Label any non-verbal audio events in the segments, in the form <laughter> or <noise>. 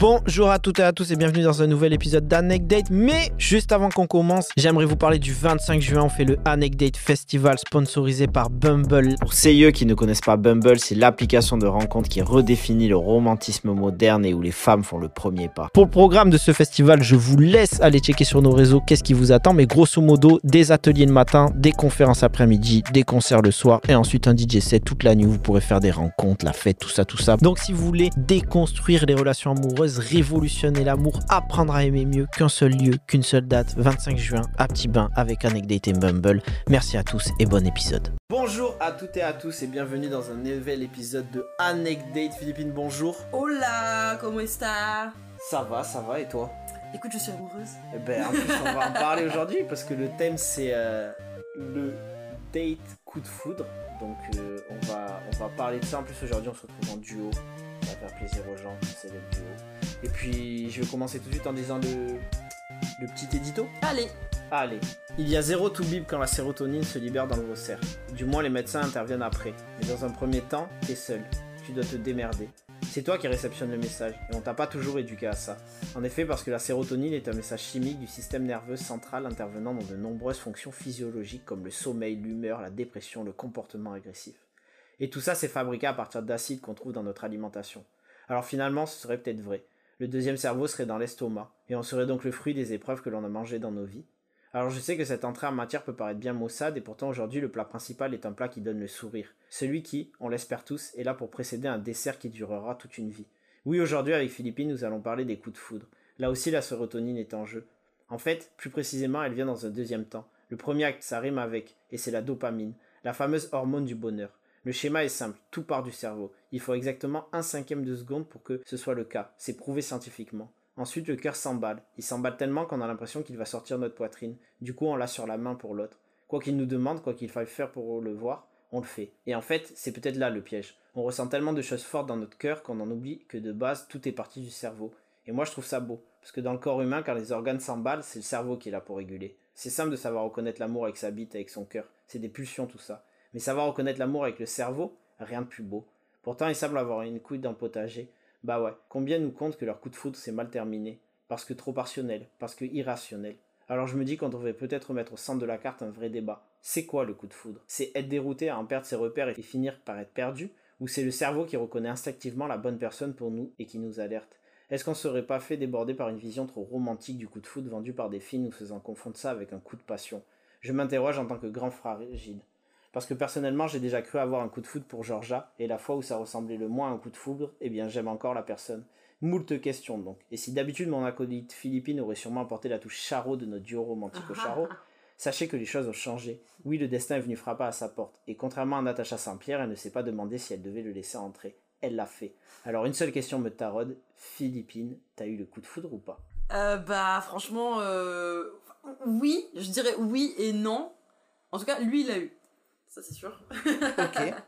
Bonjour à toutes et à tous et bienvenue dans un nouvel épisode d'Anecdate. Mais juste avant qu'on commence, j'aimerais vous parler du 25 juin. On fait le Anecdate Festival sponsorisé par Bumble. Pour ceux qui ne connaissent pas Bumble, c'est l'application de rencontre qui redéfinit le romantisme moderne et où les femmes font le premier pas. Pour le programme de ce festival, je vous laisse aller checker sur nos réseaux qu'est-ce qui vous attend. Mais grosso modo, des ateliers le matin, des conférences après-midi, des concerts le soir et ensuite un DJ set toute la nuit. Vous pourrez faire des rencontres, la fête, tout ça, tout ça. Donc si vous voulez déconstruire les relations amoureuses, révolutionner l'amour, apprendre à aimer mieux qu'un seul lieu, qu'une seule date, 25 juin à Petit Bain avec Anecdate et Bumble. Merci à tous et bon épisode. Bonjour à toutes et à tous et bienvenue dans un nouvel épisode de Anecdate. Philippine, bonjour. Hola, comment está? Ça va, ça va et toi? Écoute, je suis amoureuse. Eh ben, en plus, on va en parler aujourd'hui parce que le thème c'est euh, le date coup de foudre. Donc, euh, on, va, on va parler de ça. En plus, aujourd'hui, on se retrouve en duo. Ça va faire plaisir aux gens, c'est le duo. Et puis, je vais commencer tout de suite en disant le, le petit édito. Allez, Allez. Il y a zéro tout bip quand la sérotonine se libère dans vos cerfs. Du moins, les médecins interviennent après. Mais dans un premier temps, t'es seul. Tu dois te démerder. C'est toi qui réceptionne le message, et on t'a pas toujours éduqué à ça. En effet, parce que la sérotonine est un message chimique du système nerveux central intervenant dans de nombreuses fonctions physiologiques comme le sommeil, l'humeur, la dépression, le comportement agressif. Et tout ça, c'est fabriqué à partir d'acides qu'on trouve dans notre alimentation. Alors finalement, ce serait peut-être vrai. Le deuxième cerveau serait dans l'estomac, et on serait donc le fruit des épreuves que l'on a mangées dans nos vies. Alors je sais que cette entrée en matière peut paraître bien maussade, et pourtant aujourd'hui le plat principal est un plat qui donne le sourire. Celui qui, on l'espère tous, est là pour précéder un dessert qui durera toute une vie. Oui, aujourd'hui avec Philippine, nous allons parler des coups de foudre. Là aussi la sérotonine est en jeu. En fait, plus précisément, elle vient dans un deuxième temps. Le premier acte, ça rime avec, et c'est la dopamine, la fameuse hormone du bonheur. Le schéma est simple, tout part du cerveau. Il faut exactement un cinquième de seconde pour que ce soit le cas. C'est prouvé scientifiquement. Ensuite, le cœur s'emballe. Il s'emballe tellement qu'on a l'impression qu'il va sortir notre poitrine. Du coup, on l'a sur la main pour l'autre. Quoi qu'il nous demande, quoi qu'il faille faire pour le voir, on le fait. Et en fait, c'est peut-être là le piège. On ressent tellement de choses fortes dans notre cœur qu'on en oublie que de base, tout est parti du cerveau. Et moi, je trouve ça beau. Parce que dans le corps humain, quand les organes s'emballent, c'est le cerveau qui est là pour réguler. C'est simple de savoir reconnaître l'amour avec sa bite, avec son cœur. C'est des pulsions, tout ça. Mais savoir reconnaître l'amour avec le cerveau, rien de plus beau. Pourtant, il semble avoir une couille le potager. Bah ouais, combien nous comptent que leur coup de foudre s'est mal terminé? Parce que trop partionnel, parce que irrationnel. Alors je me dis qu'on devrait peut-être mettre au centre de la carte un vrai débat. C'est quoi le coup de foudre? C'est être dérouté à en perdre ses repères et finir par être perdu? Ou c'est le cerveau qui reconnaît instinctivement la bonne personne pour nous et qui nous alerte? Est-ce qu'on serait pas fait déborder par une vision trop romantique du coup de foudre vendu par des filles nous faisant confondre ça avec un coup de passion? Je m'interroge en tant que grand fragile. Parce que personnellement, j'ai déjà cru avoir un coup de foudre pour Georgia, et la fois où ça ressemblait le moins à un coup de foudre, eh bien j'aime encore la personne. Moult questions donc. Et si d'habitude mon acolyte Philippine aurait sûrement apporté la touche charo de notre duo romantique au charo, sachez que les choses ont changé. Oui, le destin est venu frapper à sa porte, et contrairement à Natacha Saint-Pierre, elle ne s'est pas demandé si elle devait le laisser entrer. Elle l'a fait. Alors une seule question me taraude, Philippine, t'as eu le coup de foudre ou pas? Euh, bah franchement, euh, oui, je dirais oui et non. En tout cas, lui, il l'a eu. Ça, c'est sûr. Ok. <laughs>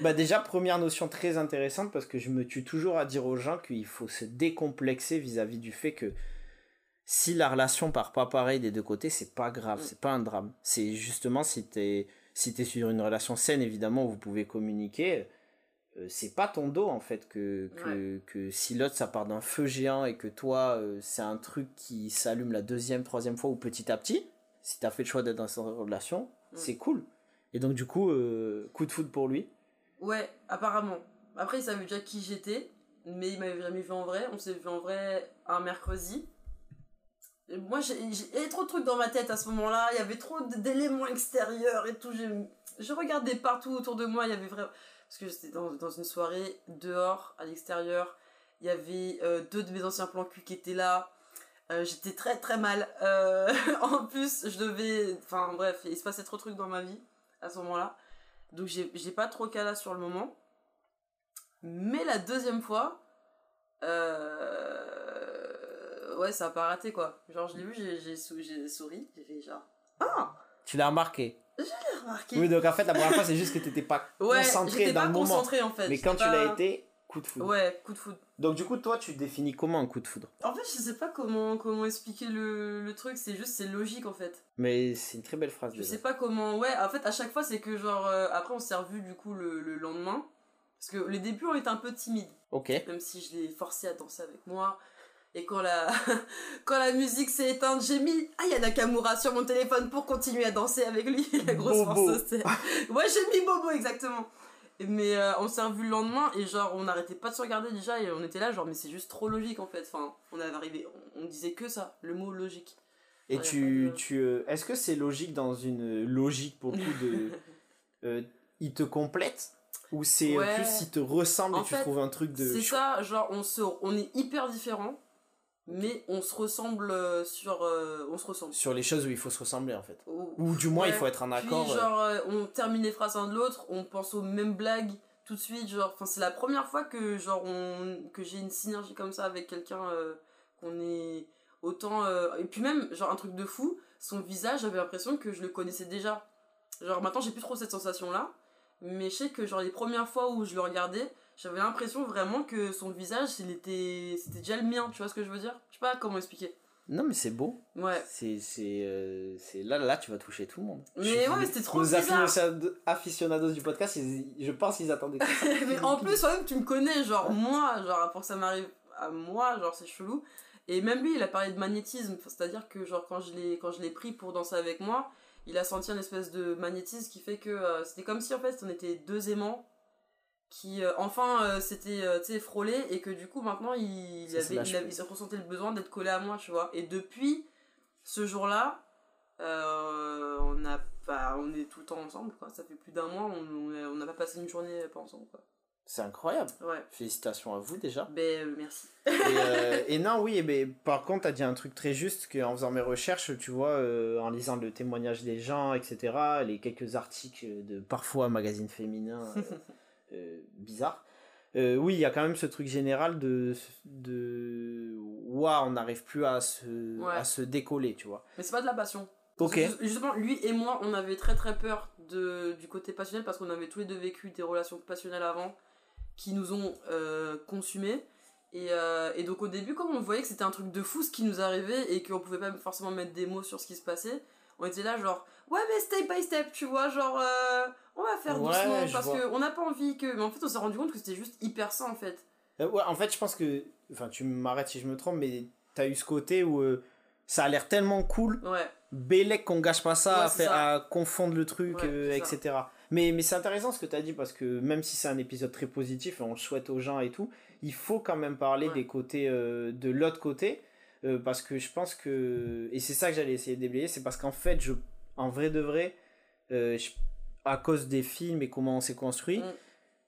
Bah déjà, première notion très intéressante parce que je me tue toujours à dire aux gens qu'il faut se décomplexer vis-à-vis du fait que si la relation part pas pareil des deux côtés, c'est pas grave, c'est pas un drame. C'est justement si t'es si t'es sur une relation saine, évidemment, où vous pouvez communiquer, euh, c'est pas ton dos en fait que, que, que si l'autre ça part d'un feu géant et que toi euh, c'est un truc qui s'allume la deuxième, troisième fois ou petit à petit, si t'as fait le choix d'être dans cette relation, c'est cool. Et donc du coup, euh, coup de foudre pour lui. Ouais, apparemment. Après, il savait déjà qui j'étais, mais il m'avait jamais vu en vrai. On s'est vu en vrai un mercredi. Et moi, j'ai trop de trucs dans ma tête à ce moment-là. Il y avait trop d'éléments extérieurs et tout. Je regardais partout autour de moi. Il y avait vraiment. Parce que j'étais dans, une soirée dehors, à l'extérieur. Il y avait euh, deux de mes anciens plans cul qui étaient là. Euh, j'étais très très mal. <laughs> En plus, je devais. Enfin bref, il se passait trop de trucs dans ma vie à ce moment-là. Donc j'ai pas trop cala sur le moment. Mais la deuxième fois, euh, ouais, ça a pas raté quoi. Genre, je l'ai vu, j'ai- j'ai sou- j'ai souri, j'ai fait genre, ah, Tu l'as remarqué. j'ai remarqué. Oui, donc en fait, la première fois, c'est juste que t'étais pas ouais, concentré j'étais dans pas le moment. concentré en fait. Mais quand tu pas- l'as été, coup de foudre. Ouais, coup de foudre. Donc du coup, toi, tu définis comment un coup de foudre? En fait, je sais pas comment, comment expliquer le, le truc, c'est juste, c'est logique en fait. Mais c'est une très belle phrase. Je déjà. sais pas comment. Ouais, en fait, à chaque fois, c'est que genre. euh, après, on s'est revu du coup le, le lendemain. Parce que les débuts, on était un peu timides. Ok. Même si je l'ai forcé à danser avec moi. Et quand la, <laughs> quand la musique s'est éteinte, j'ai mis Ah, il y a Nakamura sur mon téléphone pour continuer à danser avec lui. <laughs> La grosse Bobo. force. Ouais, j'ai mis Bobo, exactement. Mais euh, on s'est revu le lendemain et genre on n'arrêtait pas de se regarder déjà et on était là genre mais c'est juste trop logique en fait. Enfin, on avait arrivé, on, on disait que ça, le mot logique. Et tu, de- tu, euh, est-ce que c'est logique dans une logique pour le coup de, <laughs> euh, il te complète ou c'est Ouais. plus il te ressemble En et tu trouves un truc de C'est ça, genre on se, on est hyper différents, mais on se ressemble euh, sur, euh, on se ressemble. sur les choses où il faut se ressembler en fait. Ou- Ou du moins il faut être en accord. Puis euh, genre euh, on termine les phrases l'un de l'autre, on pense aux mêmes blagues tout de suite, genre enfin c'est la première fois que genre on que j'ai une synergie comme ça avec quelqu'un euh, qu'on est autant et puis même genre un truc de fou, son visage, j'avais l'impression que je le connaissais déjà. Genre maintenant j'ai plus trop cette sensation là, mais je sais que genre les premières fois où je le regardais, j'avais l'impression vraiment que son visage, il était c'était déjà le mien, tu vois ce que je veux dire? Je sais pas comment expliquer. Non mais c'est beau. Ouais. C'est c'est euh, c'est là là tu vas toucher tout le monde. Mais Je- ouais, c'était trop Nos bizarre. aficionados- aficionados du podcast, ils- je pense qu'ils attendaient. que ça. <laughs> mais en plus, toi-même, tu me connais, genre moi, genre pour que ça m'arrive à moi, genre c'est chelou. Et même lui, il a parlé de magnétisme, c'est-à-dire que genre quand je l'ai quand je l'ai pris pour danser avec moi, il a senti un espèce de magnétisme qui fait que euh, c'était comme si en fait on était deux aimants qui euh, enfin euh, s'étaient euh, frôlés et que du coup maintenant il, se avait, il, avait- il ressentait le besoin d'être collé à moi, tu vois. Et depuis ce jour-là, euh, on a pas on est tout le temps ensemble quoi. Ça fait plus d'un mois, on n'a pas passé une journée pas ensemble quoi. C'est incroyable. Ouais. Félicitations à vous déjà. Ben, euh, merci. et, euh, <laughs> et non, oui, ben, par contre, tu as dit un truc très juste qu'en faisant mes recherches, tu vois, euh, en lisant le témoignage des gens, etc., les quelques articles de parfois magazines féminins <laughs> euh, euh, euh, oui, il y a quand même ce truc général de. de Ouah, on n'arrive plus à se, Ouais. à se décoller, tu vois. Mais c'est pas de la passion. Ok. Justement, lui et moi, on avait très très peur de, du côté passionnel parce qu'on avait tous les deux vécu des relations passionnelles avant qui nous ont euh, consumés. Et, euh, et donc au début, comme on voyait que c'était un truc de fou ce qui nous arrivait et qu'on pouvait pas forcément mettre des mots sur ce qui se passait, on était là genre ouais mais step by step, tu vois, genre euh, on va faire Ouais, doucement parce qu'on n'a pas envie que... Mais en fait on s'est rendu compte que c'était juste hyper sain en fait. Euh, ouais, en fait, je pense que. Enfin, tu m'arrêtes si je me trompe, mais t'as eu ce côté où euh, ça a l'air tellement cool. Ouais, Bélec qu'on gâche pas ça, Ouais, à, faire, ça. à confondre le truc, ça. etc. Mais, mais c'est intéressant ce que tu as dit parce que même si c'est un épisode très positif on le souhaite aux gens et tout, il faut quand même parler des côtés de l'autre côté euh, parce que je pense que et c'est ça que j'allais essayer de déblayer, c'est parce qu'en fait, je, en vrai de vrai, euh, je- à cause des films et comment on s'est construit, Mm.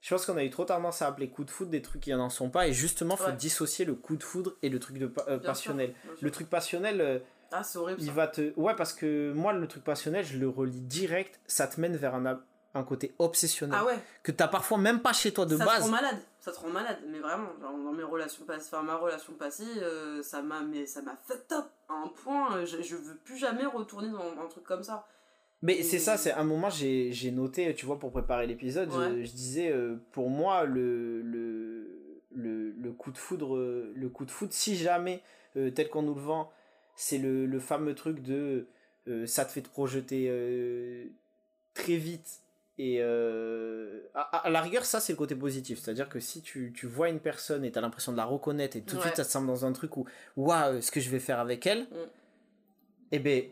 je pense qu'on a eu trop tendance à appeler coup de foudre des trucs qui n'en sont pas et justement, faut Ouais. dissocier le coup de foudre et le truc de euh, passionnel. sûr. Le truc passionnel. Ah c'est horrible il ça. va te ouais parce que moi le truc passionnel je le relis direct ça te mène vers un, un côté obsessionnel Ah ouais. que t'as parfois même pas chez toi de ça te base. rend malade, ça te rend malade, mais vraiment, genre, dans mes relations passées, enfin ma relation passée, euh, ça m'a mais ça m'a fucked up à un point, je, je veux plus jamais retourner dans un truc comme ça. mais c'est ça c'est un moment j'ai j'ai noté tu vois pour préparer l'épisode je, Ouais. je disais euh, pour moi le, le le le coup de foudre euh, le coup de foudre si jamais euh, tel qu'on nous le vend c'est le, le fameux truc de euh, ça te fait te projeter très vite et euh, à, la rigueur ça c'est le côté positif c'est à dire que si tu, tu vois une personne et tu as l'impression de la reconnaître et tout de Ouais. suite ça te semble dans un truc où waouh ce que je vais faire avec elle Mm. et ben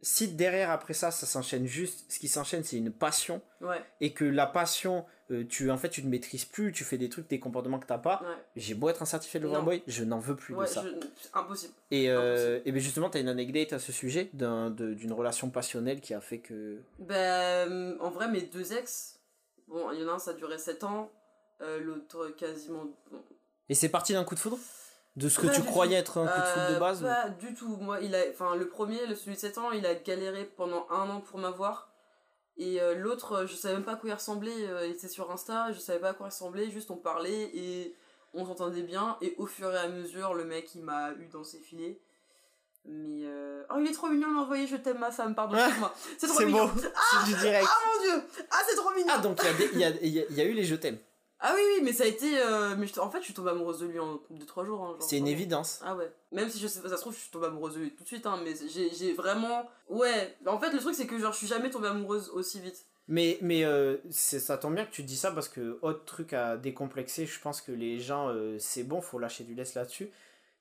si derrière après ça ça s'enchaîne juste ce qui s'enchaîne c'est une passion Ouais, et que la passion euh, tu en fait tu ne maîtrises plus tu fais des trucs des comportements que t'as pas ouais, j'ai beau être un certifié de boy je n'en veux plus ouais, de ça je- c'est impossible. et, euh, Impossible. et ben justement, tu as une anecdote à ce sujet d'une relation passionnelle qui a fait que. Ben, en vrai, mes deux ex, bon, il y en a un, ça a duré 7 ans, euh, l'autre quasiment. bon, Et c'est parti d'un coup de foudre? De ce que Pas tu croyais tout. être un coup de foudre de Euh, base ou- Pas du tout. Moi, il a, enfin, le premier, celui de 7 ans, il a galéré pendant un an pour m'avoir. Et euh, l'autre, euh, je savais même pas à quoi il ressemblait. euh, il était sur Insta, je savais pas à quoi il ressemblait. Juste on parlait et on s'entendait bien. Et au fur et à mesure, le mec, il m'a eu dans ses filets. Mais euh... oh, il est trop mignon de m'envoyer Je t'aime ma femme, pardon, Ah, excuse-moi. C'est trop mignon. beau, c'est du direct. Ah mon dieu Ah, c'est trop mignon Ah, donc il y a, a- y a eu les je t'aime. Ah oui, oui, mais ça a été. euh, mais je- en fait, je suis tombée amoureuse de lui en 2-3 jours. hein, genre, C'est une évidence. Ah ouais. Même si je sais ça se trouve, je suis tombée amoureuse de lui tout de suite, hein, mais j'ai vraiment. Ouais. En fait, le truc, c'est que genre, je suis jamais tombée amoureuse aussi vite. Mais, mais euh, ça tombe bien que tu dis ça parce que autre truc à décomplexer, je pense que les gens, euh, c'est bon, faut lâcher du laisse là-dessus.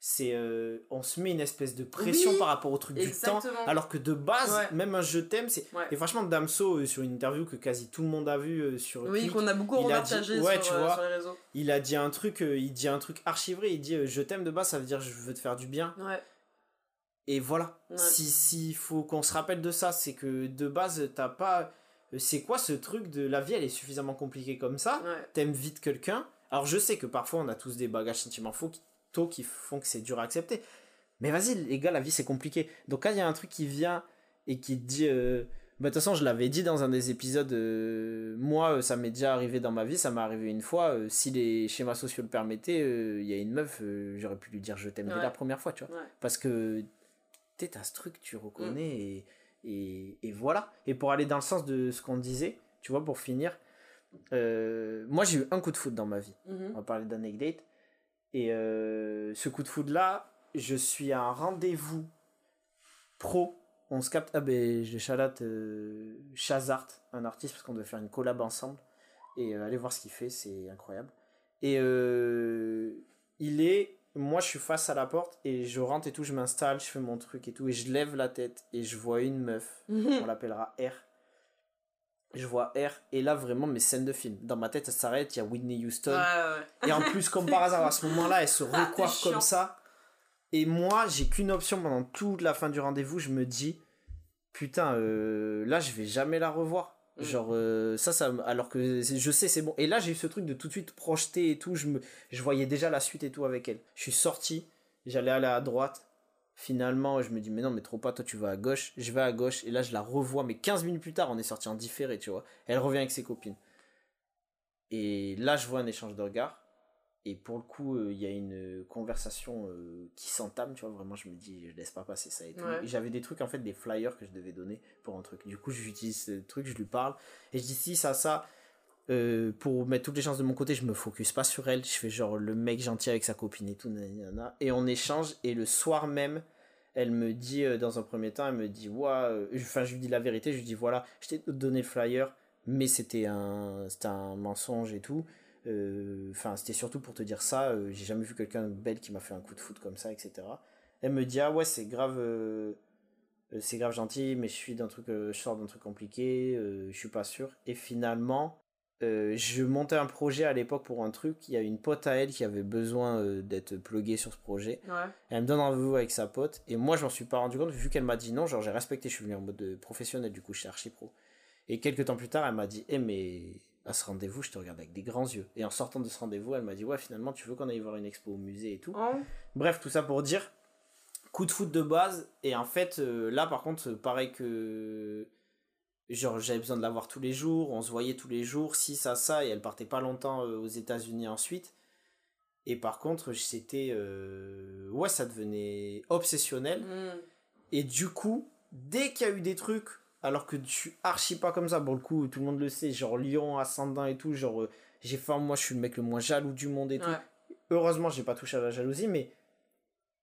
C'est euh, on se met une espèce de pression Oui, par rapport au truc du temps, alors que de base, Ouais. même un je t'aime, c'est. Ouais. Et franchement, Damso, euh, sur une interview que quasi tout le monde a vu euh, sur Oui, qu'on a beaucoup a dit- repartagé ouais, sur, tu vois. sur les réseaux. il a dit un truc, il dit un truc archi vrai, il dit je t'aime de base, ça veut dire je veux te faire du bien. Ouais. Et voilà. Si s'il faut qu'on se rappelle de ça, c'est que de base, t'as pas. C'est quoi ce truc de la vie, elle est suffisamment compliquée comme ça. T'aimes vite quelqu'un. Alors je sais que parfois on a tous des bagages sentimentaux qui, qui font que c'est dur à accepter. Mais vas-y, les gars, la vie c'est compliqué. Donc quand il y a un truc qui vient et qui te dit. euh, bah, de toute façon, je l'avais dit dans un des épisodes. euh, moi, euh, ça m'est déjà arrivé dans ma vie, ça m'est arrivé une fois. euh, si les schémas sociaux le permettaient, il y a une meuf, j'aurais pu lui dire je t'aime dès la première fois, tu vois. Ouais. Parce que tu t'as ce truc, tu Mm. reconnais et, et, et voilà. Et pour aller dans le sens de ce qu'on disait, tu vois, pour finir, moi j'ai eu un coup de foot dans ma vie. Mhm. On va parler d'anecdote. Et euh, ce coup de foot là, je suis à un rendez-vous pro. On se capte. Ah ben, je chalate euh, Chazart, un artiste, parce qu'on devait faire une collab ensemble. Et euh, allez voir ce qu'il fait, c'est incroyable. Et euh, il est. Moi, je suis face à la porte et je rentre et tout, je m'installe, je fais mon truc et tout, et je lève la tête et je vois une meuf, <laughs> on l'appellera R. Je vois R, et là, vraiment, mes scènes de film. Dans ma tête, ça s'arrête, il y a Whitney Houston. Ouais, ouais. Et en plus, comme par hasard, à ce moment-là, elle se Ah, recoiffe comme ça. Et moi, j'ai qu'une option pendant toute la fin du rendez-vous. Je me dis, putain, euh, là, je vais jamais la revoir. Mm. Genre, euh, ça, ça, alors que je sais, c'est bon. Et là, j'ai eu ce truc de tout de suite projeter et tout. Je, me, je voyais déjà la suite et tout avec elle. Je suis sorti, j'allais aller à droite. Finalement, je me dis, mais non, mais trop pas, toi, tu vas à gauche. Je vais à gauche. Et là, je la revois. Mais 15 minutes plus tard, on est sorti en différé, tu vois. Elle revient avec ses copines. Et là, je vois un échange de regards. Et pour le coup, euh, il y a une conversation euh, qui s'entame, tu vois. Vraiment, je me dis, je laisse pas passer ça et tout. Ouais. Et j'avais des trucs, en fait, des flyers que je devais donner pour un truc. Du coup, j'utilise ce truc, je lui parle. Et je dis, si, ça, ça. Euh, pour mettre toutes les chances de mon côté, je me focus pas sur elle. Je fais genre le mec gentil avec sa copine et tout. nanana. Et on échange. Et le soir même, elle me dit, euh, dans un premier temps, elle me dit, euh, enfin, je lui dis la vérité. Je lui dis, voilà, je t'ai donné le flyer, mais c'était un, un mensonge et tout. Euh, Enfin, c'était surtout pour te dire ça. J'ai jamais vu quelqu'un de belle qui m'a fait un coup de foot comme ça, etc. Elle me dit, ah ouais, c'est grave. c'est grave gentil, mais je suis d'un truc, je sors d'un truc compliqué, euh, je suis pas sûr. Et finalement, euh, je montais un projet à l'époque pour un truc. Il y a une pote à elle qui avait besoin euh, d'être pluguée sur ce projet. Ouais. Elle me donne rendez-vous avec sa pote. Et moi, je m'en suis pas rendu compte, vu qu'elle m'a dit non. Genre, j'ai respecté, je suis venu en mode euh, professionnel, du coup, je suis archi pro. Et quelques temps plus tard, elle m'a dit Eh, mais à ce rendez-vous, je te regarde avec des grands yeux. Et en sortant de ce rendez-vous, elle m'a dit Ouais, finalement, tu veux qu'on aille voir une expo au musée et tout. Oh. Bref, tout ça pour dire coup de foot de base. Et en fait, euh, là, par contre, pareil que. Genre, j'avais besoin de la voir tous les jours, on se voyait tous les jours, si, ça, ça, et elle partait pas longtemps euh, aux États-Unis ensuite. Et par contre, c'était. euh, Ouais, ça devenait obsessionnel. Mm. Et du coup, dès qu'il y a eu des trucs, alors que je suis archi pas comme ça, pour le coup, tout le monde le sait, genre Lion, ascendant et tout, genre, euh, j'ai faim, moi je suis le mec le moins jaloux du monde et tout. Heureusement, j'ai pas touché à la jalousie, mais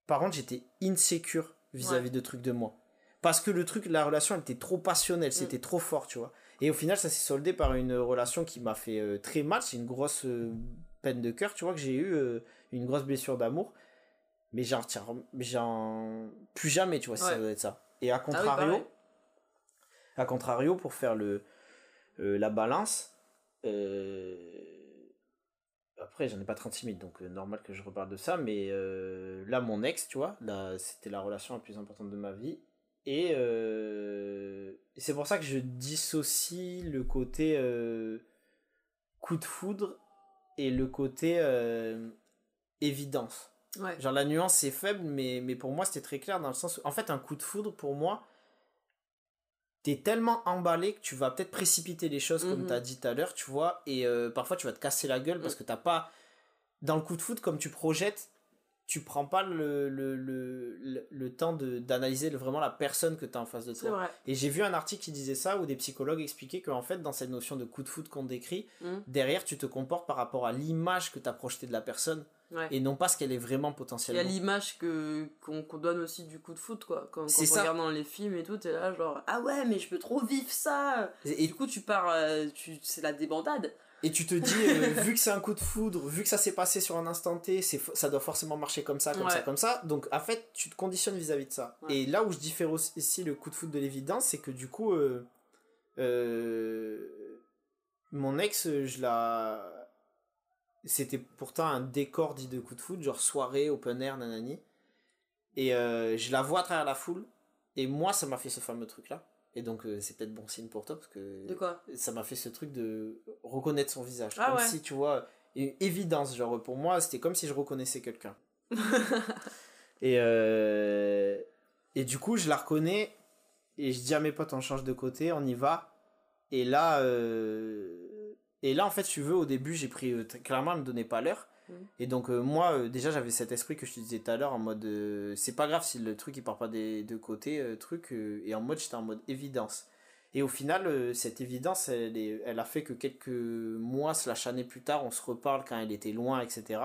par contre, j'étais insécure vis-à-vis Ouais. de trucs de moi. Parce que le truc, la relation, elle était trop Mm. passionnelle, c'était trop fort, tu vois. Et au final, ça s'est soldé par une relation qui m'a fait euh, très mal, c'est une grosse euh, peine de cœur, tu vois, que j'ai eu, euh, une grosse blessure d'amour. Mais j'en retiens, j'en. Plus jamais, tu vois, si ça doit être ça. Et à Ah oui, contrario, à contrario, pour faire le, la balance, après j'en ai pas 36 000, donc normal que je reparle de ça, mais là mon ex, tu vois, là c'était la relation la plus importante de ma vie. Et, euh, et c'est pour ça que je dissocie le côté euh, coup de foudre et le côté euh, évidence. Ouais. Genre la nuance est faible, mais, mais pour moi c'était très clair dans le sens où, en fait, un coup de foudre, pour moi, t'es tellement emballé que tu vas peut-être précipiter les choses, comme Mhm. t'as dit tout à l'heure, tu vois, et euh, parfois tu vas te casser la gueule parce que t'as pas. Dans le coup de foudre, comme tu projettes, tu prends pas le, le, le, le, temps d'analyser vraiment la personne que tu as en face de toi. Vrai. Et j'ai vu un article qui disait ça, où des psychologues expliquaient qu'en fait, dans cette notion de coup de foot qu'on décrit, Mm. derrière, tu te comportes par rapport à l'image que tu as projetée de la personne, Ouais. et non pas ce qu'elle est vraiment Il y a potentiellement. l'image que qu'on donne aussi du coup de foot quoi. Quand, quand on regarde dans les films et tout, t'es là genre ah ouais mais je peux trop vivre ça. Et, Et du coup tu pars, euh, tu c'est la débandade. Et tu te dis, euh, <laughs> vu que c'est un coup de foudre, vu que ça s'est passé sur un instant T, c'est ça doit forcément marcher comme ça, comme Ouais. ça, comme ça. Donc, en fait, tu te conditionnes vis-à-vis de ça. Ouais. Et là où je diffère aussi ici le coup de foudre de l'évidence, c'est que du coup, euh, euh, mon ex, je la. C'était pourtant un décor dit de coup de foudre, genre soirée, open air, nanani. Et je la vois à travers la foule. Et moi, ça m'a fait ce fameux truc-là. Et donc, euh, c'est peut-être bon signe pour toi, parce que De quoi ça m'a fait ce truc de reconnaître son visage. Ah comme ouais. si, tu vois, une évidence. Genre, pour moi, c'était comme si je reconnaissais quelqu'un. <laughs> Et, euh, et du coup, je la reconnais. Et je dis à mes potes, on change de côté, on y va. Et là, euh, et là en fait, tu veux, au début, j'ai pris. clairement, elle me donnait pas l'heure. Et donc, euh, moi, euh, déjà, j'avais cet esprit que je te disais tout à l'heure, en mode. euh, c'est pas grave si le truc il part pas des deux côtés, truc. et en mode, j'étais en mode évidence. Et au final, cette évidence, elle, est- elle a fait que quelques mois, slash années plus tard, on se reparle quand elle était loin, etc.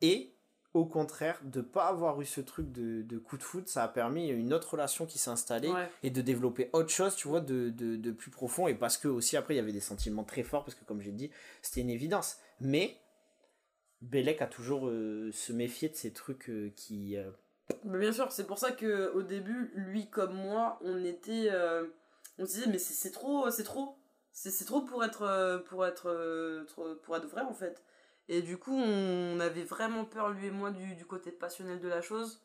Et au contraire, de pas avoir eu ce truc de, de coup de foot, ça a permis une autre relation qui s'est installée Ouais. et de développer autre chose, tu vois, de, de, de plus profond. Et parce que aussi, après, il y avait des sentiments très forts, parce que comme j'ai dit, c'était une évidence. Mais Belek a toujours euh, se méfié de ces trucs euh, qui. euh, Mais bien sûr, c'est pour ça que au début, lui comme moi, on était, on se disait mais c'est trop, c'est trop, c'est trop pour être, pour être, pour être vrai en fait. Et du coup, on avait vraiment peur lui et moi du, du côté passionnel de la chose.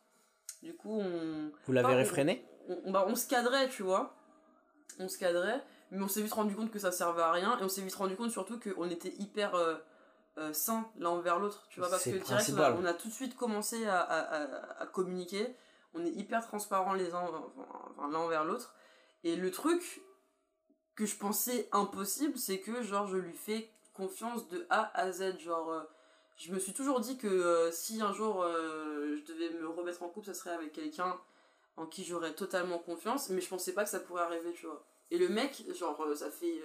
Du coup, on, Vous l'avez réfréné? on, on- bah, on se cadrait, tu vois. On se cadrait, mais on s'est vite rendu compte que ça servait à rien, et on s'est vite rendu compte surtout qu'on était hyper euh, sains l'un envers l'autre, tu vois, parce que direct, on a, principal. on a tout de suite commencé à, à- à- à communiquer, on est hyper transparents les uns enfin, l'un envers l'autre, et le truc que je pensais impossible, c'est que genre je lui fais confiance de A à Z, genre... euh, je me suis toujours dit que euh, si un jour euh, je devais me remettre en couple, ça serait avec quelqu'un en qui j'aurais totalement confiance, mais je pensais pas que ça pourrait arriver, tu vois. Et le mec, genre, ça fait.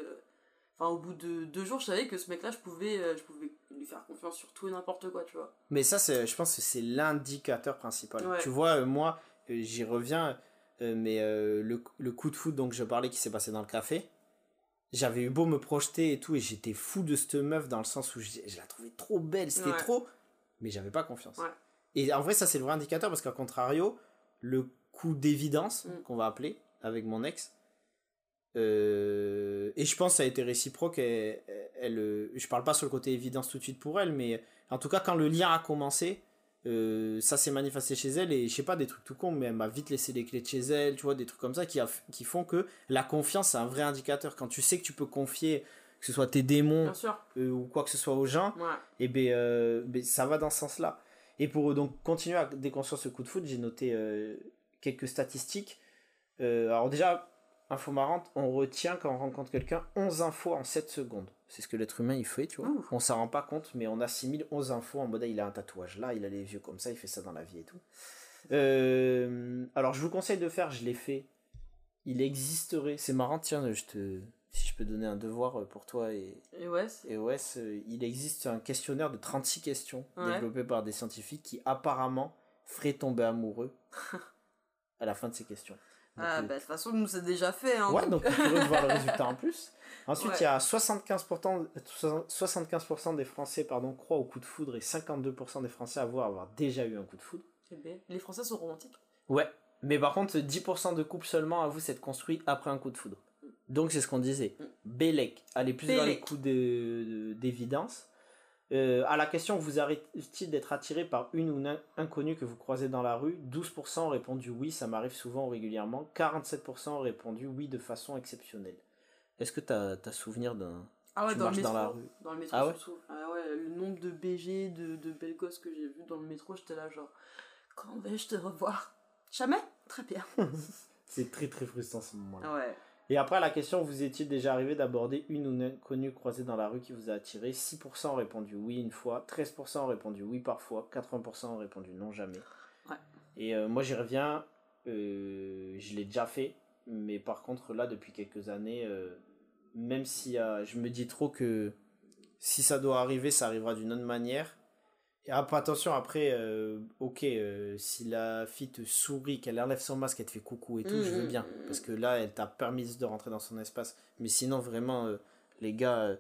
Enfin, au bout de deux jours, je savais que ce mec-là, je pouvais, euh, je pouvais lui faire confiance sur tout et n'importe quoi, tu vois. Mais ça, c'est, je pense que c'est l'indicateur principal. Ouais. Tu vois, euh, moi, euh, j'y reviens, mais le, le coup de foot dont je parlais qui s'est passé dans le café, j'avais eu beau me projeter et tout, et j'étais fou de cette meuf dans le sens où je, je la trouvais trop belle, c'était Ouais. trop, mais j'avais pas confiance. Ouais. Et en vrai, ça, c'est le vrai indicateur parce qu'à contrario, le coup d'évidence, Mm. qu'on va appeler, avec mon ex, euh, et je pense que ça a été réciproque. Elle, elle, je parle pas sur le côté évidence tout de suite pour elle, mais en tout cas, quand le lien a commencé, euh, ça s'est manifesté chez elle et je sais pas des trucs tout cons, mais elle m'a vite laissé les clés de chez elle, tu vois, des trucs comme ça qui, a- qui font que la confiance c'est un vrai indicateur. Quand tu sais que tu peux confier, que ce soit tes démons euh, ou quoi que ce soit aux gens, Ouais. et ben, euh, ben, ça va dans ce sens-là. Et pour donc continuer à déconstruire ce coup de foot, j'ai noté quelques statistiques. Alors déjà, info marrante, on retient quand on rencontre quelqu'un 11 infos en 7 secondes. C'est ce que l'être humain il fait, tu vois. Ouh. On s'en rend pas compte, mais on assimile 11 infos en mode il a un tatouage là, il a les yeux comme ça, il fait ça dans la vie et tout. Euh, alors je vous conseille de faire, je l'ai fait. Il existerait, c'est marrant, tiens, je te, si je peux donner un devoir pour toi et, Et ouais, c'est- et ouais, c'est- il existe un questionnaire de 36 questions Ouais. développé par des scientifiques qui apparemment ferait tomber amoureux <laughs> à la fin de ces questions. Donc, Ah, euh, bah, de toute façon, nous, c'est déjà fait, hein. ouais, donc curieux <laughs> de voir le résultat en plus. Ensuite, Ouais. il y a 75%, 75% des Français pardon, croient au coup de foudre et 52% des Français avouent avoir déjà eu un coup de foudre. Eh ben, Les Français sont romantiques. Ouais, mais par contre, 10% de couples seulement avouent s'être construits après un coup de foudre. Donc c'est ce qu'on disait. Mm. Bélec, allez plus dans les Bélec. coups de- de- d'évidence. Euh, à la question, vous arrive-t-il d'être attiré par une ou un inconnu que vous croisez dans la rue? 12% ont répondu oui, ça m'arrive souvent ou régulièrement. 47% ont répondu oui de façon exceptionnelle. Est-ce que tu as, souvenir d'un... Ah ouais, Tu dans le marches métro. dans la rue? Dans le métro, Ah ouais? Ah ouais, le nombre de BG, de, de belles gosses que j'ai vu dans le métro, j'étais là genre, quand vais-je te revoir? Jamais? Très bien. <laughs> C'est très très frustrant ce moment-là. Ouais. Et après, la question, vous est-il déjà arrivé d'aborder une ou une inconnue croisée dans la rue qui vous a attiré 6% ont répondu oui une fois, 13% ont répondu oui parfois, 80% ont répondu non jamais. Ouais. Et euh, moi, j'y reviens, euh, je l'ai déjà fait, mais par contre, là, depuis quelques années, euh, même si je me dis trop que si ça doit arriver, ça arrivera d'une autre manière. Et attention, après, euh, ok, euh, si la fille te sourit, qu'elle enlève son masque, elle te fait coucou et tout, je veux Mhm. bien. Parce que là, elle t'a permis de rentrer dans son espace. Mais sinon, vraiment, euh, les gars,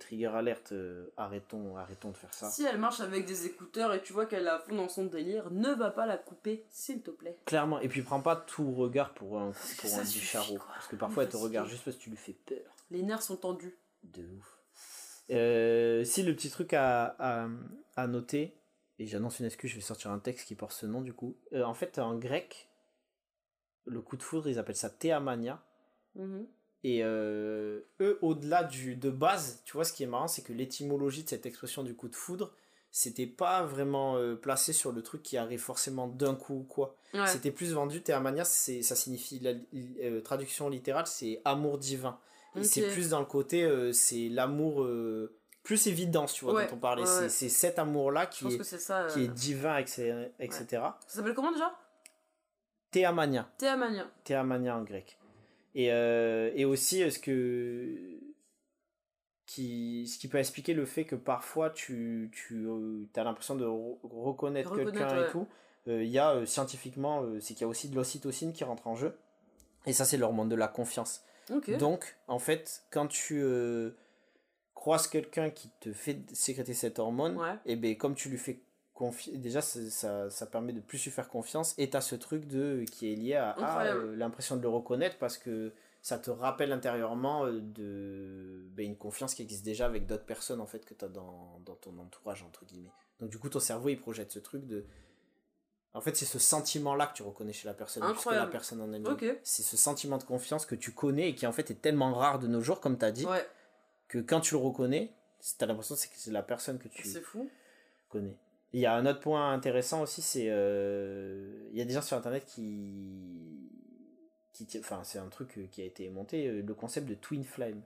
trigger alert, euh, arrêtons, arrêtons de faire ça. Si elle marche avec des écouteurs et tu vois qu'elle a fond dans son délire, ne va pas la couper, s'il te plaît. Clairement, et puis prends pas tout regard pour un, pour ça un suffit. Parce que parfois, elle te regarde juste parce que tu lui fais peur. Les nerfs sont tendus. De ouf. Euh, si le petit truc à, à, à noter, et j'annonce une excuse, je vais sortir un texte qui porte ce nom du coup. Euh, en fait, en grec, le coup de foudre, ils appellent ça théamania. Mhm. Et euh, eux, au-delà du de base, tu vois, ce qui est marrant, c'est que l'étymologie de cette expression du coup de foudre, c'était pas vraiment euh, placé sur le truc qui arrive forcément d'un coup ou quoi. Ouais. C'était plus vendu. Théamania, ça signifie, la traduction littérale, c'est amour divin. C'est plus dans le côté, euh, c'est l'amour euh, plus évidence, tu vois, Ouais, dont on parlait. ouais, C'est, cet amour-là qui est, ça. qui euh, est divin, etc. Ça s'appelle comment déjà? Théamania. Théamania. Théamania en grec. Et, euh, et aussi, ce que. Qui, ce qui peut expliquer le fait que parfois tu, tu as l'impression de re- reconnaître, Reconnaître, quelqu'un et tout. Il y a scientifiquement, c'est qu'il y a aussi de l'ocytocine qui rentre en jeu. Et ça, c'est l'hormone de la confiance. Donc, en fait, quand tu euh, croises quelqu'un qui te fait sécréter cette hormone, Ouais. et ben comme tu lui fais confiance, déjà ça, ça, permet de plus lui faire confiance, et tu as ce truc de, qui est lié à, euh, l'impression de le reconnaître parce que ça te rappelle intérieurement euh, de ben, une confiance qui existe déjà avec d'autres personnes en fait que tu as dans, dans ton entourage, entre guillemets. Donc, du coup, ton cerveau il projette ce truc de. En fait, c'est ce sentiment-là que tu reconnais chez la personne, la personne en elle-même. C'est ce sentiment de confiance que tu connais et qui en fait est tellement rare de nos jours, comme tu as dit, Ouais, que quand tu le reconnais, tu as l'impression que c'est- que c'est la personne que tu fou. connais. Il y a un autre point intéressant aussi, c'est euh, il y a des gens sur internet qui, enfin c'est un truc euh, qui a été monté, euh, le concept de twin flame,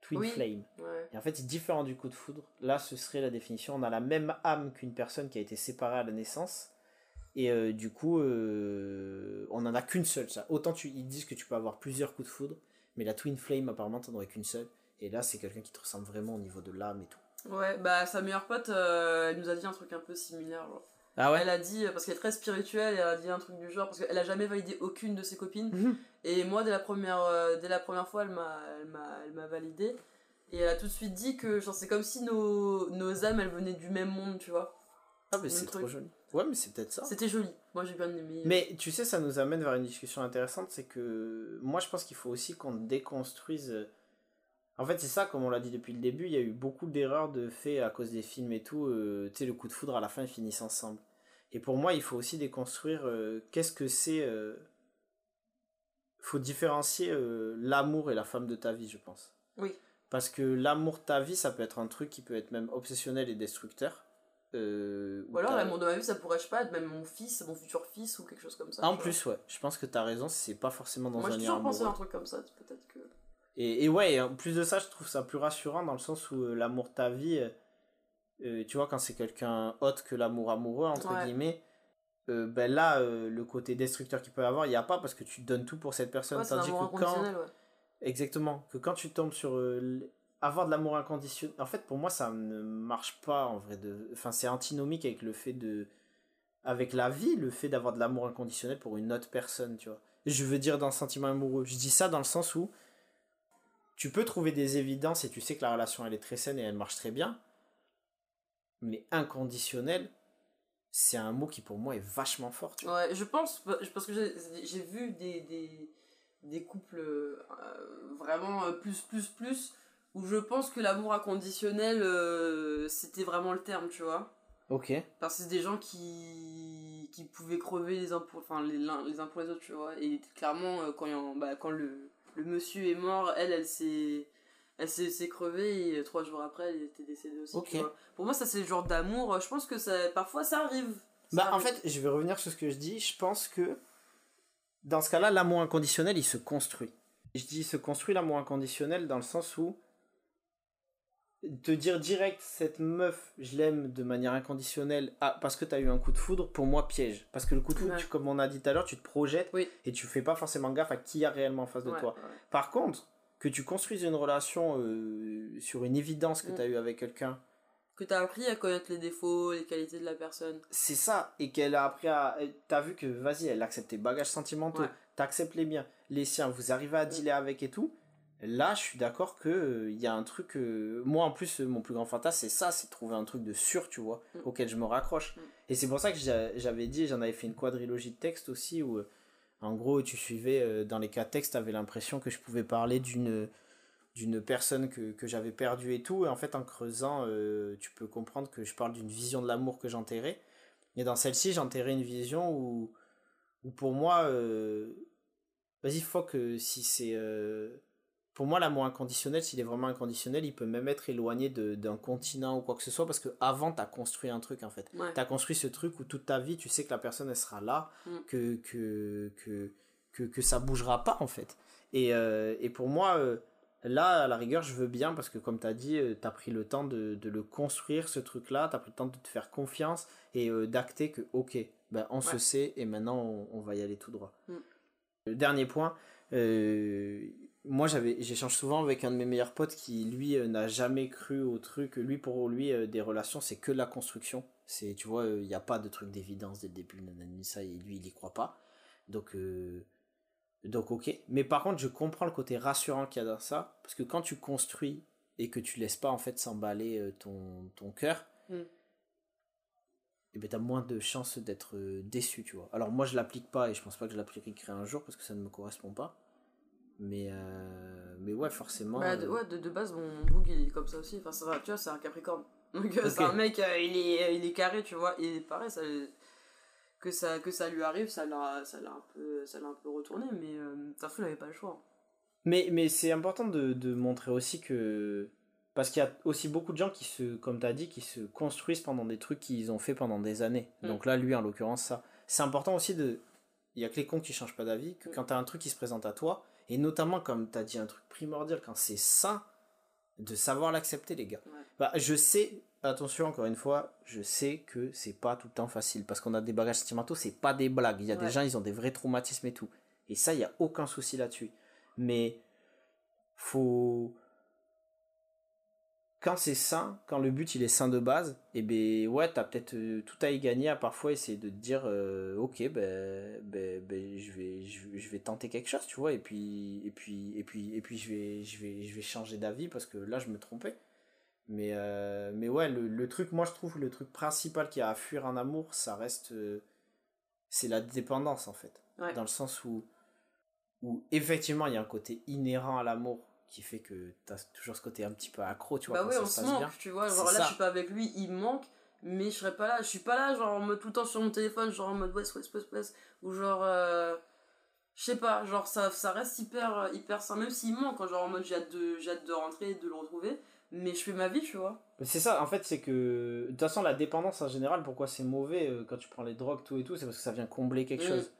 twin Oui. flame. Ouais. Et en fait, c'est différent du coup de foudre. Là, ce serait la définition. On a la même âme qu'une personne qui a été séparée à la naissance. Et euh, du coup, euh, on en a qu'une seule. Ça. Autant tu, ils disent que tu peux avoir plusieurs coups de foudre, mais la twin flame, apparemment, t'en aurais qu'une seule. Et là, c'est quelqu'un qui te ressemble vraiment au niveau de l'âme et tout. Ouais, bah sa meilleure pote, euh, elle nous a dit un truc un peu similaire. Genre. Ah Elle a dit, parce qu'elle est très spirituelle, elle a dit un truc du genre, parce qu'elle a jamais validé aucune de ses copines. <laughs> Mhm. Et moi, dès la première, dès la première fois, elle m'a, validé. Et elle a tout de suite dit que c'est comme si nos, nos âmes, elles venaient du même monde, tu vois. Ah, mais c'est trop joli. Ouais, mais c'est peut-être ça. C'était joli. Moi, j'ai bien aimé. Mais tu sais, ça nous amène vers une discussion intéressante, c'est que moi je pense qu'il faut aussi qu'on déconstruise. euh, En fait, c'est ça, comme on l'a dit depuis le début, il y a eu beaucoup d'erreurs de fait à cause des films et tout. euh, tu sais, le coup de foudre à la fin, ils finissent ensemble. Et pour moi, il faut aussi déconstruire euh, qu'est-ce que c'est. euh, faut différencier l'amour et la femme de ta vie, je pense. Oui. Parce que l'amour de ta vie, ça peut être un truc qui peut être même obsessionnel et destructeur. Euh, Ou alors, de ma vie, ça pourrait, je sais pas, être même mon fils, mon futur fils ou quelque chose comme ça. en tu vois. plus, ouais, je pense que t'as raison, c'est pas forcément dans Moi, un j'ai lien toujours pensé à un truc comme ça, peut-être que. Et, et ouais, en plus de ça, je trouve ça plus rassurant dans le sens où euh, l'amour de ta vie, euh, tu vois, quand c'est quelqu'un autre que l'amour amoureux, entre Ouais. guillemets, ben là, le côté destructeur qu'il peut y avoir, il n'y a pas parce que tu donnes tout pour cette personne. Ouais, Tandis que quand. ouais. Exactement. Que quand tu tombes sur avoir de l'amour inconditionnel. En fait, pour moi, ça ne marche pas en vrai. De... Enfin, c'est antinomique avec le fait de. Avec la vie, le fait d'avoir de l'amour inconditionnel pour une autre personne, tu vois. Je veux dire dans le sentiment amoureux. Je dis ça dans le sens où tu peux trouver des évidences et tu sais que la relation elle est très saine et elle marche très bien. Mais inconditionnel, c'est un mot qui pour moi est vachement fort, tu vois. Ouais, je pense, parce que j'ai vu des, des, des couples euh, vraiment euh, plus, plus, plus, où je pense que l'amour inconditionnel, euh, c'était vraiment le terme, tu vois. Ok. Parce que c'est des gens qui, qui pouvaient crever les uns pour, enfin, les, les uns pour les autres, tu vois. Et clairement, euh, quand, en- bah, quand le, le monsieur est mort, elle, elle s'est elle s'est crevée et euh, trois jours après, elle était décédée aussi. Ok. tu vois. Pour moi, ça, c'est le genre d'amour. Je pense que ça, parfois, ça arrive. Ça Bah, en fait, je vais revenir sur ce que je dis. Je pense que dans ce cas-là, l'amour inconditionnel, il se construit. Je dis se construit l'amour inconditionnel dans le sens où te dire direct cette meuf, je l'aime de manière inconditionnelle ah, parce que tu as eu un coup de foudre, pour moi piège. Parce que le coup de foudre, comme on a dit tout à l'heure, tu te projettes et tu fais pas forcément gaffe à qui y a réellement en face de toi. Par contre, que tu construises une relation euh, sur une évidence que mm. tu as eu avec quelqu'un. Que tu as appris à connaître les défauts, les qualités de la personne. C'est ça, et qu'elle a appris à. Tu as vu que, vas-y, elle accepte tes bagages sentimentaux, tu acceptes les biens, les siens, vous arrivez à mm. dealer avec et tout Là, je suis d'accord que il euh, y a un truc. Euh, moi, en plus, mon plus grand fantasme, c'est ça, c'est trouver un truc de sûr, tu vois, mm. auquel je me raccroche. Mm. Et c'est pour ça que j'avais dit, j'en avais fait une quadrilogie de textes aussi, où, euh, en gros, tu suivais dans les cas textes, avais l'impression que je pouvais parler d'une d'une personne que, que j'avais perdue et tout. Et en fait, en creusant, tu peux comprendre que je parle d'une vision de l'amour que j'enterrais. Et dans celle-ci, j'enterrais une vision où, où pour moi, vas-y, faut que si c'est pour moi, l'amour inconditionnel, s'il est vraiment inconditionnel, il peut même être éloigné d'un continent ou quoi que ce soit parce que avant, tu as construit un truc en fait. Tu as construit ce truc où toute ta vie, tu sais que la personne, elle sera là, mm. que, que, que, que, ça bougera pas en fait. Et, euh, et pour moi, euh, là, à la rigueur, je veux bien parce que comme tu as dit, euh, tu as pris le temps de, de, le construire, ce truc-là, tu as pris le temps de te faire confiance et d'acter que, ok, ben, on se sait et maintenant, on, va y aller tout droit. Mm. Dernier point, moi j'avais j'échange souvent avec un de mes meilleurs potes qui lui euh, n'a jamais cru au truc. Lui pour lui euh, des relations c'est que la construction. C'est tu vois il euh, n'y a pas de truc d'évidence dès le début ça et lui il y croit pas. Donc donc ok. Mais par contre je comprends le côté rassurant qu'il y a dans ça parce que quand tu construis et que tu laisses pas en fait s'emballer ton ton cœur mm. et eh ben t'as moins de chances d'être déçu tu vois. Alors moi je l'applique pas et je pense pas que je l'appliquerai un jour parce que ça ne me correspond pas mais, euh, mais ouais, forcément. Bah, de, euh, ouais, de, de, base, mon book il est comme ça aussi. Enfin, ça, tu vois, c'est un Capricorne. <laughs> Donc, euh, c'est un mec, il, est, il est carré, tu vois. Et pareil, ça, que, ça, que ça lui arrive, ça l'a, ça l'a, un, peu, ça l'a un peu retourné. Mais ta fou, il avait pas le choix. Mais, mais c'est important de, de montrer aussi que. Parce qu'il y a aussi beaucoup de gens qui se, comme tu as dit, qui se construisent pendant des trucs qu'ils ont fait pendant des années. Mm. Donc là, lui, en l'occurrence, ça. C'est important aussi de. Il y a que les cons qui changent pas d'avis, que mm. quand tu as un truc qui se présente à toi, et notamment, comme tu as dit un truc primordial, quand c'est ça, de savoir l'accepter, les gars. Bah, je sais, attention, encore une fois, je sais que c'est pas tout le temps facile. Parce qu'on a des bagages sentimentaux, c'est pas des blagues. Il y a des gens, ils ont des vrais traumatismes et tout. Et ça, il n'y a aucun souci là-dessus. Mais faut quand c'est sain, quand le but il est sain de base, et eh ben ouais, t'as peut-être euh, tout à y gagner à parfois essayer de te dire euh, ok ben, ben, ben, je vais je, vais tenter quelque chose, tu vois, et puis et puis et puis et puis je vais je vais je vais changer d'avis parce que là je me trompais. Mais euh, mais ouais, le, truc moi je trouve le truc principal qui a à fuir en amour, ça reste c'est la dépendance en fait, dans le sens où où effectivement il y a un côté inhérent à l'amour qui fait que tu as toujours ce côté un petit peu accro, tu vois. Bah oui, on se manque, tu vois. Genre là, je suis pas avec lui, il me manque, mais je serais pas là. Je suis pas là, genre en mode tout le temps sur mon téléphone, genre en mode west, west, west, west, ou genre. Euh, je sais pas, genre ça, ça reste hyper, hyper sain, même s'il manque, hein, genre en mode j'ai hâte, de, j'ai hâte de rentrer, de le retrouver, mais je fais ma vie, tu vois. C'est ça, en fait, c'est que. De toute façon, la dépendance en général, pourquoi c'est mauvais euh, quand tu prends les drogues, tout et tout, c'est parce que ça vient combler quelque mm. chose.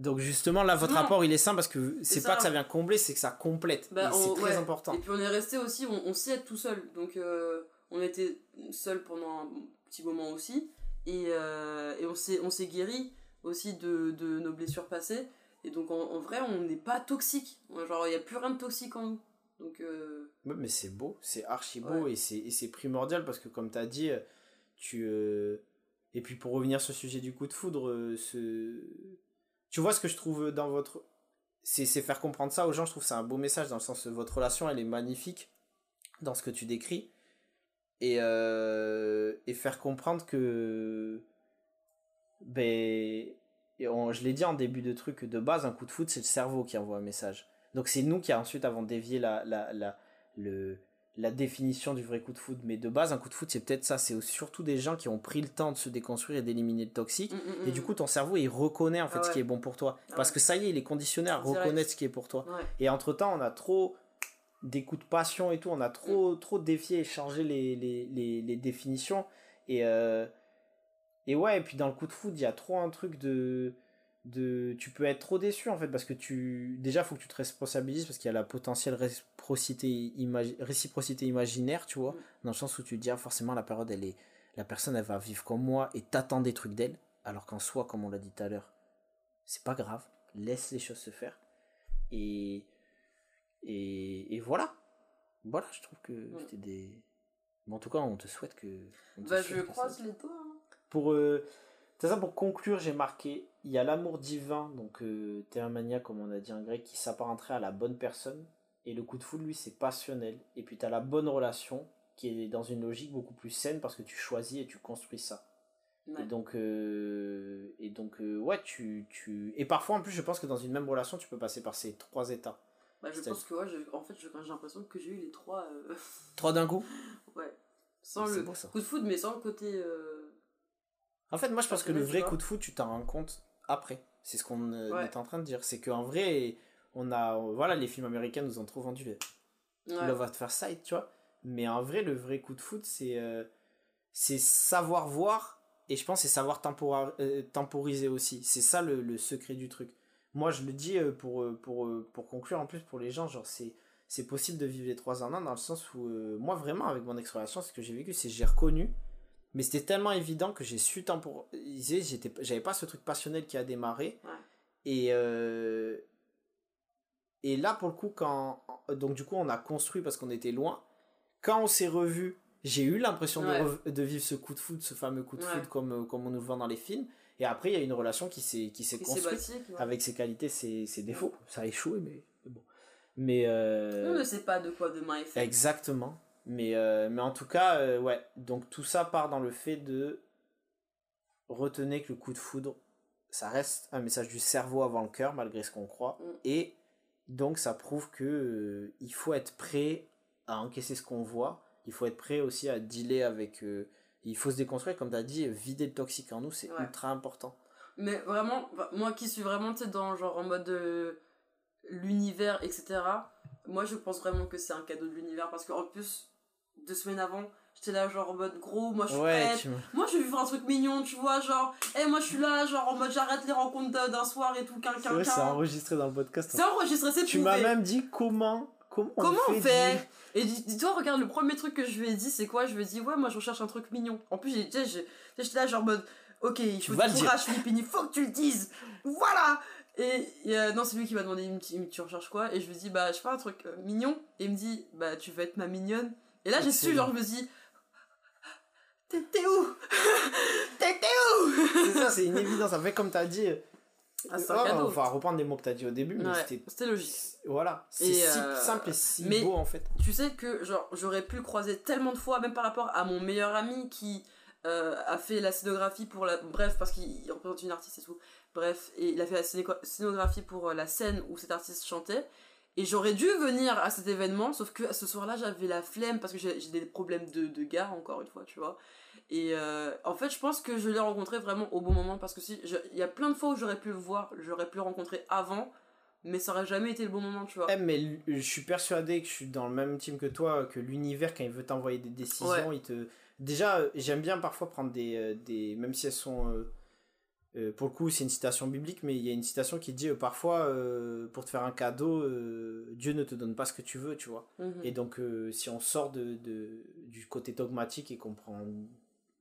Donc justement là votre rapport il est sain parce que c'est pas que ça vient combler c'est que ça complète. Bah, c'est très important. Et puis on est resté aussi on, on sait être tout seul. Donc euh, on était seul pendant un petit moment aussi. Et, euh, et on s'est on s'est guéri aussi de, de, nos blessures passées. Et donc en, vrai on n'est pas toxique. Genre il y a plus rien de toxique en nous. Donc euh, mais c'est beau c'est archi beau et c'est primordial parce que comme tu as dit tu et puis pour revenir sur le sujet du coup de foudre ce tu vois ce que je trouve dans votre c'est faire comprendre ça aux gens je trouve c'est un beau message dans le sens que votre relation elle est magnifique dans ce que tu décris. Et euh, faire comprendre que ben je l'ai dit en début de truc de base un coup de foot c'est le cerveau qui envoie un message. Donc c'est nous qui ensuite avons dévié la, la le la définition du vrai coup de foot. Mais de base, un coup de foot, c'est peut-être ça. C'est surtout des gens qui ont pris le temps de se déconstruire et d'éliminer le toxique. Mm, mm, et du mm. coup, ton cerveau, il reconnaît en fait ah ce qui est bon pour toi. Ah Parce que ça y est, il est conditionné à reconnaître ce qui est pour toi. Et entre-temps, on a trop des coups de passion et tout. On a trop, trop défié et changé les, les, les, définitions. Et, euh, et ouais, et puis dans le coup de foot, il y a trop un truc de de tu peux être trop déçu en fait parce que tu déjà faut que tu te responsabilises parce qu'il y a la potentielle réciprocité réciprocité imaginaire tu vois mm. dans le sens où tu te dis ah, forcément la période elle est la personne elle va vivre comme moi et t'attends des trucs d'elle alors qu'en soi comme on l'a dit tout à l'heure c'est pas grave laisse les choses se faire et et, et voilà voilà je trouve que mm. c'était des en tout cas on te souhaite que bah je croise les doigts hein. pour euh, c'est ça pour conclure, j'ai marqué il y a l'amour divin, donc euh, t'es un mania comme on a dit en grec, qui s'apparenterait à la bonne personne. Et le coup de foudre, lui, c'est passionnel. Et puis t'as la bonne relation qui est dans une logique beaucoup plus saine parce que tu choisis et tu construis ça. Et donc, euh, et donc euh, ouais, tu, tu. Et parfois, en plus, je pense que dans une même relation, tu peux passer par ces trois états. Bah, je pense que, ouais, en fait, j'ai l'impression que j'ai eu les trois. Trois d'un coup? <laughs> Ouais. Sans le coup de foudre, mais sans le côté en fait, moi, je pense que le vrai coup de foot, tu t'en rends compte après. C'est ce qu'on euh, est en train de dire. C'est qu'en vrai, on a. Voilà, les films américains nous ont trop vendu les. Ouais. Love at First Sight, tu vois. Mais en vrai, le vrai coup de foot, c'est. Euh, c'est savoir voir. Et je pense c'est savoir euh, temporiser aussi. C'est ça le, secret du truc. Moi, je le dis pour, pour, pour conclure, en plus, pour les gens, genre, c'est c'est possible de vivre les trois en un dans le sens où moi vraiment avec mon exploration ce que j'ai vécu c'est j'ai reconnu mais c'était tellement évident que j'ai su temporiser. J'étais, j'avais pas ce truc passionnel qui a démarré. Et, euh, et là, pour le coup, quand. Donc, du coup, on a construit parce qu'on était loin. Quand on s'est revu, j'ai eu l'impression de, de, vivre ce coup de foot, ce fameux coup de foot comme, euh, comme on nous vend dans les films. Et après, il y a une relation qui s'est, qui s'est construite avec ses qualités, ses, ses défauts. Ça a échoué, mais bon. Mais. Euh, on ne sait pas de quoi demain est fait. Exactement. Mais, euh, mais en tout cas, euh, ouais. Donc tout ça part dans le fait de retenir que le coup de foudre, ça reste un message du cerveau avant le cœur, malgré ce qu'on croit. Mm. Et donc ça prouve que euh, il faut être prêt à encaisser ce qu'on voit. Il faut être prêt aussi à dealer avec. il faut se déconstruire, comme tu as dit, vider le toxique en nous, c'est ultra important. Mais vraiment, moi qui suis vraiment dans genre en mode l'univers, etc. Moi je pense vraiment que c'est un cadeau de l'univers parce qu'en plus deux semaines avant, j'étais là genre en mode gros, moi je suis prête. Moi je vais vivre un truc mignon, tu vois, genre, hé, moi je suis là, genre en mode j'arrête les rencontres d'un soir et tout, quelqu'un. C'est enregistré dans le podcast. C'est enregistré, c'est Tu m'as même dit comment. Comment, comment on fait, Et dis-toi, regarde, le premier truc que je lui ai dit, c'est quoi? Je lui ai dit, ouais, moi je recherche un truc mignon. En plus, j'étais là genre en mode, ok, il faut que tu courage, Philippine, il faut que tu le dises. Voilà et, euh, non, c'est lui qui m'a demandé, tu recherches quoi? Et je lui dit, bah, je sais pas, un truc euh, mignon. Et il me dit, bah, tu veux être ma mignonne? Et là, j'ai su, genre, je me dis. T'étais où? <laughs> T'étais où? C'est ça, c'est une <laughs> évidence. En fait, comme t'as dit. Ah, c'est un cadeau. On va reprendre les mots que t'as dit au début, mais c'était logique. Voilà, c'est si euh, simple et si beau en fait. Tu sais que genre j'aurais pu le croiser tellement de fois, même par rapport à mon meilleur ami qui euh, a fait la scénographie pour la. Bref, parce qu'il représente une artiste et tout. Bref, et il a fait la scénographie pour euh, la scène où cet artiste chantait. Et j'aurais dû venir à cet événement, sauf que ce soir-là, j'avais la flemme parce que j'ai des problèmes de, de gare, encore une fois, tu vois. Et euh, en fait, je pense que je l'ai rencontré vraiment au bon moment parce que si il y a plein de fois où j'aurais pu le voir, j'aurais pu le rencontrer avant, mais ça aurait jamais été le bon moment, tu vois. Eh, mais je suis persuadé que je suis dans le même team que toi, que l'univers, quand il veut t'envoyer des décisions, il te. Déjà, j'aime bien parfois prendre des, euh, des. Même si elles sont. Euh, euh, pour le coup, c'est une citation biblique, mais il y a une citation qui dit euh, parfois, euh, pour te faire un cadeau, Dieu ne te donne pas ce que tu veux, tu vois. Mhm. Et donc, si on sort de, de, du côté dogmatique et qu'on prend,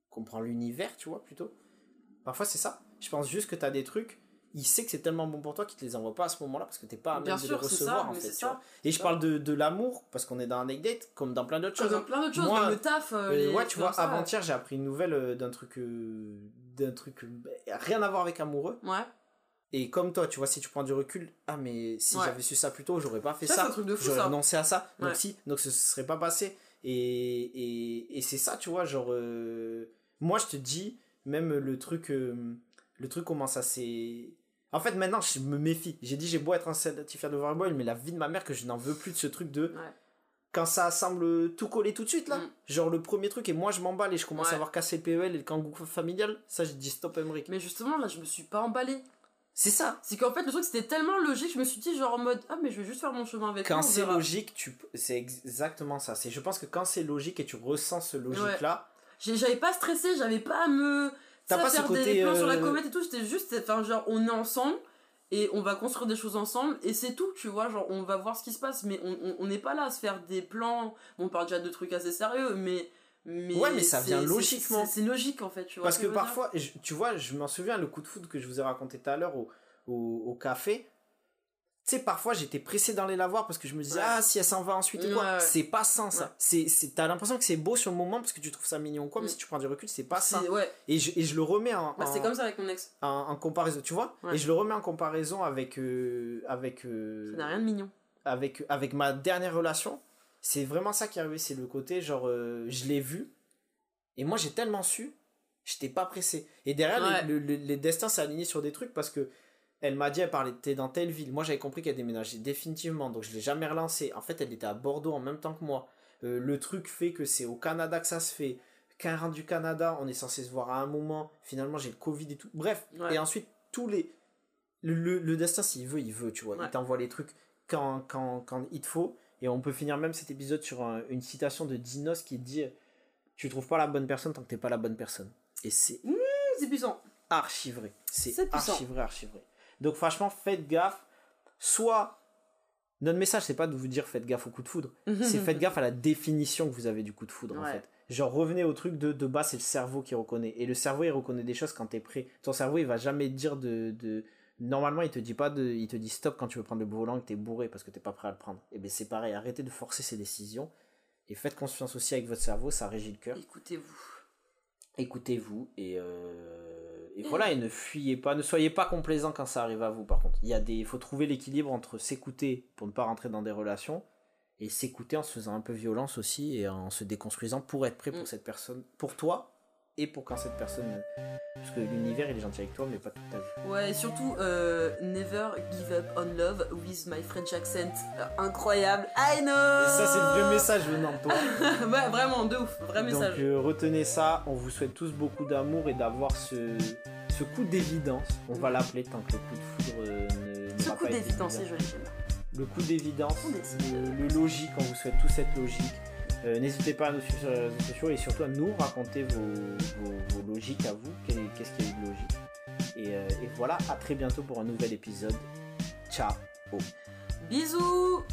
qu'on prend l'univers, tu vois, plutôt, parfois c'est ça. Je pense juste que tu as des trucs, il sait que c'est tellement bon pour toi qu'il te les envoie pas à ce moment-là parce que t'es pas à même de les recevoir en fait. Et je parle de, de l'amour parce qu'on est dans un date comme dans plein d'autres choses. Dans plein d'autres choses, dans le taf. ouais, tu vois, avant-hier j'ai appris une nouvelle d'un truc d'un truc rien à voir avec amoureux. Ouais. Et comme toi, tu vois, si tu prends du recul, ah mais si j'avais su ça plus tôt, j'aurais pas fait ça. J'aurais renoncé à ça. Donc si, donc ce serait pas passé. Et, et, et c'est ça, tu vois, genre euh, moi je te dis, même le truc, euh, le truc commence à s'est en fait, maintenant, je me méfie. J'ai dit, j'ai beau être un certificat de Overboil, mais la vie de ma mère, que je n'en veux plus de ce truc de quand ça semble tout coller tout de suite là. Mm. genre le premier truc et moi je m'emballe et je commence à avoir cassé le PEL et le kangou familial. Ça je dis stop Emmerich. Mais justement là je me suis pas emballé c'est ça. C'est qu'en fait le truc c'était tellement logique je me suis dit genre en mode ah mais je vais juste faire mon chemin avec quand c'est logique tu c'est exactement ça. C'est je pense que quand c'est logique et tu ressens ce logique là j'avais pas stressé j'avais pas à me T'as pas ce faire des plans sur la euh, comète et tout, c'était juste, enfin, genre, on est ensemble et on va construire des choses ensemble et c'est tout, tu vois, genre, on va voir ce qui se passe, mais on on- on n'est pas là à se faire des plans. Bon, on parle déjà de trucs assez sérieux, mais. mais Ouais, mais ça vient logiquement. C'est logique en fait, tu vois. Parce ce que parfois, je- tu vois, je m'en souviens, le coup de foudre que je vous ai raconté tout à l'heure au, au, au café. Tu sais, parfois j'étais pressé d'aller la voir parce que je me disais, Ouais. ah, si elle s'en va ensuite ou quoi. Ouais. C'est pas ça, ça. Ouais. C'est, t'as l'impression que c'est beau sur le moment parce que tu trouves ça mignon ou quoi, mais Mm. si tu prends du recul, c'est pas Ouais, Et je, et je le remets en, bah, c'est comme ça avec mon ex. en, en comparaison, tu vois. Et je le remets en comparaison avec, euh, avec, euh, Ça n'a rien de mignon. avec, avec ma dernière relation. C'est vraiment ça qui est arrivé, c'est le côté genre, euh, je l'ai vu, et moi j'ai tellement su, j'étais pas pressé. Et derrière, les, le- le- les destins s'est aligné sur des trucs parce que elle m'a dit, elle parlait, t'es dans telle ville. Moi j'avais compris qu'elle déménageait définitivement, donc je l'ai jamais relancé. En fait, elle était à Bordeaux en même temps que moi. Euh, le truc fait que c'est au Canada que ça se fait. Qu'un rentre du Canada, on est censé se voir à un moment. Finalement, j'ai le Covid et tout. Bref, Ouais. et ensuite, tous les. Le, le- le destin, s'il veut, il veut, tu vois. Ouais. Il t'envoie les trucs quand, quand, quand il te faut. Et on peut finir même cet épisode sur un- une citation de Dinos qui dit Tu trouves pas la bonne personne tant que t'es pas la bonne personne. Et c'est C'est puissant. archi vrai. C'est C'est puissant. Donc franchement, faites gaffe. Soit, notre message, c'est pas de vous dire faites gaffe au coup de foudre. <laughs> c'est faites gaffe à la définition que vous avez du coup de foudre en fait. Genre revenez au truc de, de bas, c'est le cerveau qui reconnaît. Et le cerveau, il reconnaît des choses quand t'es prêt. Ton cerveau, il va jamais te dire de... de... Normalement, il te dit pas de... Il te dit stop quand tu veux prendre le volant et que t'es bourré parce que t'es pas prêt à le prendre. Et bien c'est pareil, arrêtez de forcer ces décisions. Et faites confiance aussi avec votre cerveau, ça régit le cœur Écoutez-vous. écoutez-vous et, euh, et voilà et ne fuyez pas ne soyez pas complaisant quand ça arrive à vous par contre il y a des il faut trouver l'équilibre entre s'écouter pour ne pas rentrer dans des relations et s'écouter en se faisant un peu violence aussi et en se déconstruisant pour être prêt pour Mm. cette personne pour toi et pour quand cette personne parce que l'univers il est gentil avec toi mais pas toute ta vie Ouais, et surtout, euh, never give up on love with my French accent. Euh, incroyable. I know et ça c'est le vrai message venant de toi <laughs> Ouais, vraiment, de ouf. Vrai donc message. euh, retenez ça on vous souhaite tous beaucoup d'amour et d'avoir ce ce coup d'évidence on va l'appeler tant que le coup de foudre euh, ne, Ce coup d'évidence, c'est joli, j'aime le coup d'évidence, le, le logique, on vous souhaite tous cette logique. Euh, N'hésitez pas à nous suivre sur les réseaux sociaux et surtout à nous raconter vos, logiques à vous. Qu'est-ce qu'il y a de logique euh, et voilà, à très bientôt pour un nouvel épisode. Ciao Bisous